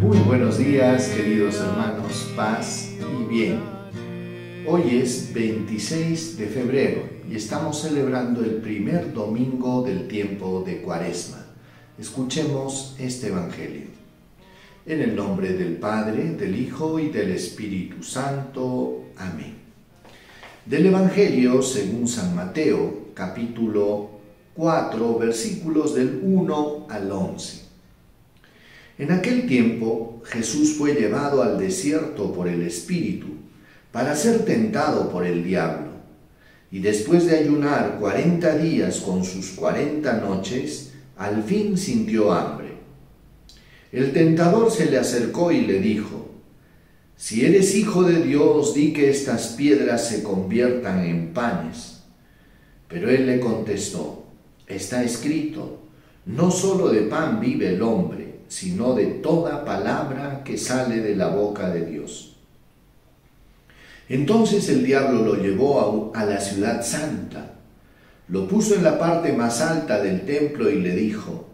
Muy buenos días queridos hermanos, paz y bien. Hoy es 26 de febrero y estamos celebrando el primer domingo del tiempo de Cuaresma. Escuchemos este Evangelio. En el nombre del Padre, del Hijo y del Espíritu Santo. Amén. Del Evangelio según San Mateo, capítulo 4, versículos del 1 al 11. En aquel tiempo Jesús fue llevado al desierto por el Espíritu para ser tentado por el diablo. Y después de ayunar cuarenta días con sus cuarenta noches, al fin sintió hambre. El tentador se le acercó y le dijo, Si eres hijo de Dios, di que estas piedras se conviertan en panes. Pero él le contestó, Está escrito, no solo de pan vive el hombre, sino de toda palabra que sale de la boca de Dios. Entonces el diablo lo llevó a, la ciudad santa, lo puso en la parte más alta del templo y le dijo,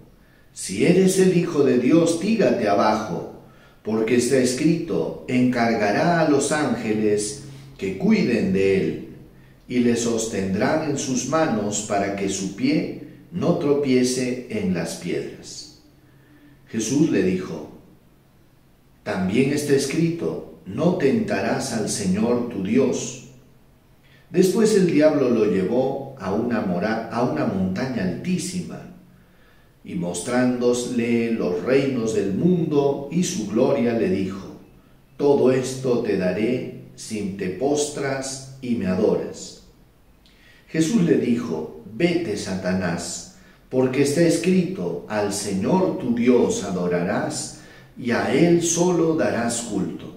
si eres el Hijo de Dios, tírate abajo, porque está escrito, encargará a los ángeles que cuiden de él, y le sostendrán en sus manos para que su pie no tropiece en las piedras. Jesús le dijo, también está escrito, no tentarás al Señor tu Dios. Después el diablo lo llevó a una, a una montaña altísima y mostrándole los reinos del mundo y su gloria le dijo, todo esto te daré si te postras y me adoras. Jesús le dijo, vete Satanás, porque está escrito, al Señor tu Dios adorarás y a Él solo darás culto.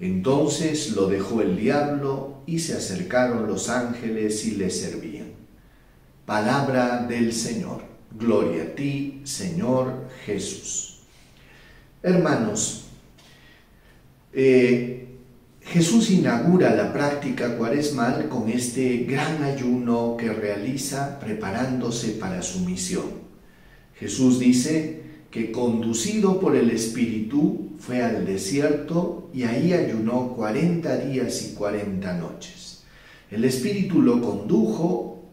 Entonces lo dejó el diablo y se acercaron los ángeles y le servían. Palabra del Señor. Gloria a ti, Señor Jesús. Hermanos, eh, Jesús inaugura la práctica cuaresmal con este gran ayuno que realiza preparándose para su misión. Jesús dice que conducido por el Espíritu fue al desierto y ahí ayunó cuarenta días y cuarenta noches. El Espíritu lo condujo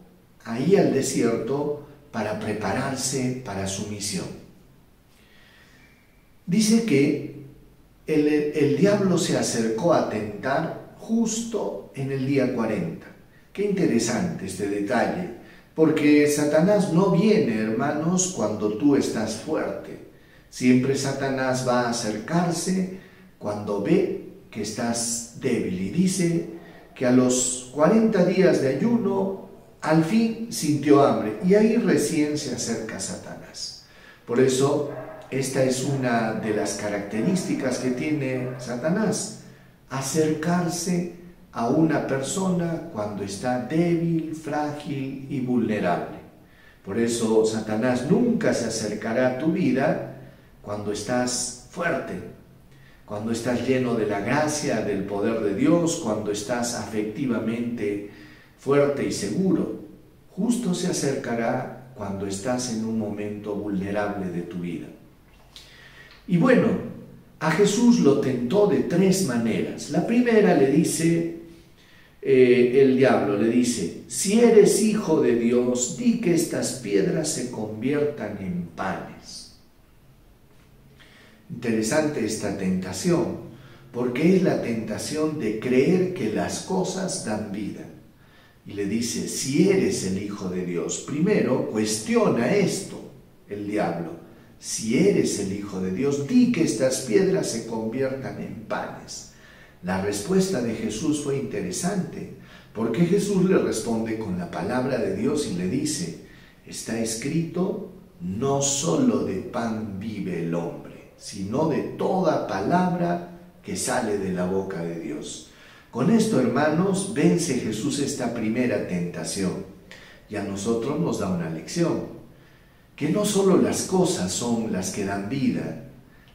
ahí al desierto para prepararse para su misión. Dice que el, diablo se acercó a tentar justo en el día 40. Qué interesante este detalle, porque Satanás no viene, hermanos, cuando tú estás fuerte. Siempre Satanás va a acercarse cuando ve que estás débil y dice que a los 40 días de ayuno al fin sintió hambre y ahí recién se acerca Satanás. Por eso esta es una de las características que tiene Satanás, acercarse a una persona cuando está débil, frágil y vulnerable. Por eso Satanás nunca se acercará a tu vida cuando estás fuerte, cuando estás lleno de la gracia, del poder de Dios, cuando estás afectivamente fuerte y seguro. Justo se acercará cuando estás en un momento vulnerable de tu vida. Y bueno, a Jesús lo tentó de tres maneras. La primera le dice, eh, el diablo le dice, si eres hijo de Dios, di que estas piedras se conviertan en panes. Interesante esta tentación, porque es la tentación de creer que las cosas dan vida. Y le dice, si eres el Hijo de Dios, primero cuestiona esto, el diablo. Si eres el Hijo de Dios, di que estas piedras se conviertan en panes. La respuesta de Jesús fue interesante, porque Jesús le responde con la palabra de Dios y le dice, está escrito, no solo de pan vive el hombre sino de toda palabra que sale de la boca de Dios. Con esto, hermanos, vence Jesús esta primera tentación y a nosotros nos da una lección, que no solo las cosas son las que dan vida,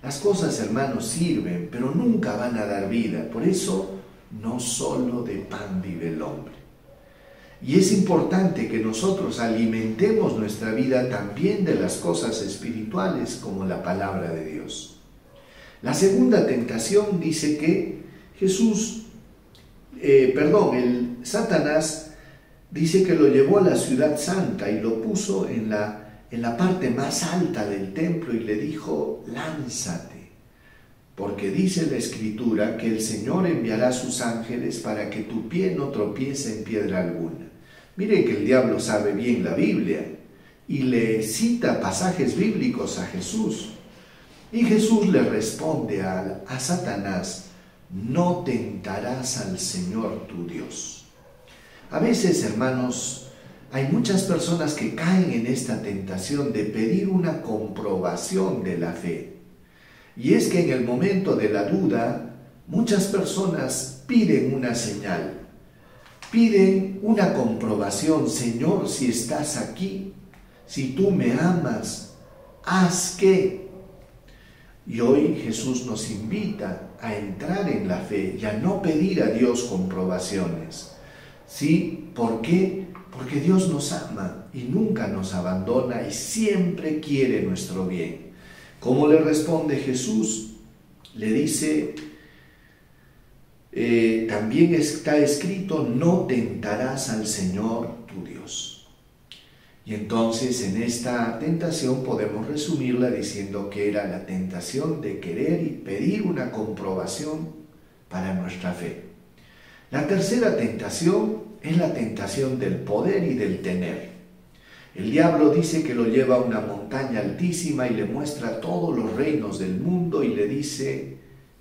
las cosas, hermanos, sirven, pero nunca van a dar vida. Por eso, no solo de pan vive el hombre. Y es importante que nosotros alimentemos nuestra vida también de las cosas espirituales como la palabra de Dios. La segunda tentación dice que Jesús eh, perdón, el Satanás dice que lo llevó a la ciudad santa y lo puso en la, en la parte más alta del templo y le dijo, lánzate, porque dice la escritura que el Señor enviará sus ángeles para que tu pie no tropiece en piedra alguna. Miren que el diablo sabe bien la Biblia y le cita pasajes bíblicos a Jesús. Y Jesús le responde a, a Satanás, no tentarás al Señor tu Dios. A veces, hermanos, hay muchas personas que caen en esta tentación de pedir una comprobación de la fe. Y es que en el momento de la duda, muchas personas piden una señal, piden una comprobación, Señor, si estás aquí, si tú me amas, haz que. Y hoy Jesús nos invita a entrar en la fe y a no pedir a Dios comprobaciones. ¿Sí? ¿Por qué? Porque Dios nos ama y nunca nos abandona y siempre quiere nuestro bien. ¿Cómo le responde Jesús? Le dice, eh, también está escrito, no tentarás al Señor tu Dios. Y entonces en esta tentación podemos resumirla diciendo que era la tentación de querer y pedir una comprobación para nuestra fe. La tercera tentación es la tentación del poder y del tener. El diablo dice que lo lleva a una montaña altísima y le muestra todos los reinos del mundo y le dice,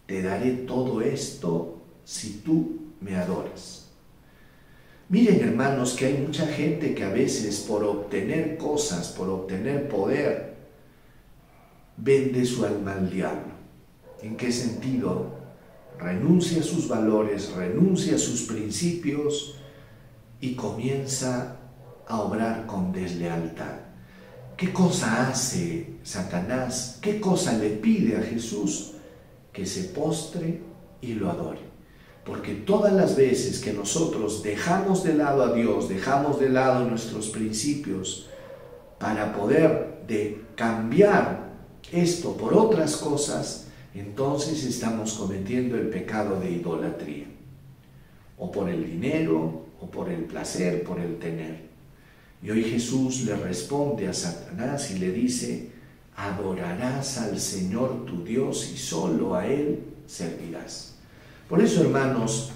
te daré todo esto si tú me adoras. Miren hermanos que hay mucha gente que a veces por obtener cosas, por obtener poder, vende su alma al diablo. ¿En qué sentido? Renuncia a sus valores, renuncia a sus principios y comienza a obrar con deslealtad. ¿Qué cosa hace Satanás? ¿Qué cosa le pide a Jesús? Que se postre y lo adore. Porque todas las veces que nosotros dejamos de lado a Dios, dejamos de lado nuestros principios para poder de cambiar esto por otras cosas, entonces estamos cometiendo el pecado de idolatría. O por el dinero, o por el placer, por el tener. Y hoy Jesús le responde a Satanás y le dice, adorarás al Señor tu Dios y solo a Él servirás. Por eso, hermanos,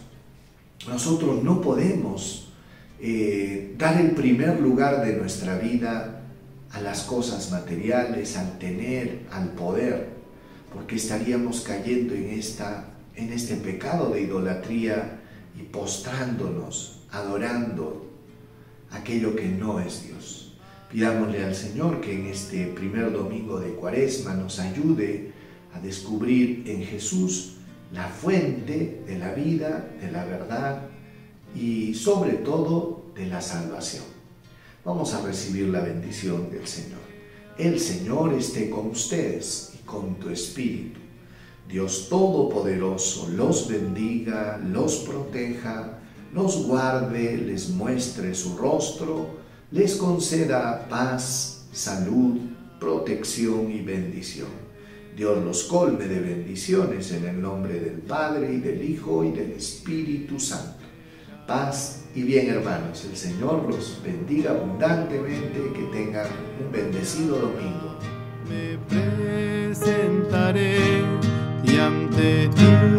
nosotros no podemos eh, dar el primer lugar de nuestra vida a las cosas materiales, al tener, al poder, porque estaríamos cayendo en, esta, en este pecado de idolatría y postrándonos, adorando aquello que no es Dios. Pidámosle al Señor que en este primer domingo de Cuaresma nos ayude a descubrir en Jesús la fuente de la vida, de la verdad y sobre todo de la salvación. Vamos a recibir la bendición del Señor. El Señor esté con ustedes y con tu espíritu. Dios Todopoderoso los bendiga, los proteja, los guarde, les muestre su rostro, les conceda paz, salud, protección y bendición. Dios los colme de bendiciones en el nombre del Padre y del Hijo y del Espíritu Santo. Paz y bien hermanos, el Señor los bendiga abundantemente, que tengan un bendecido domingo. Me presentaré y ante ti.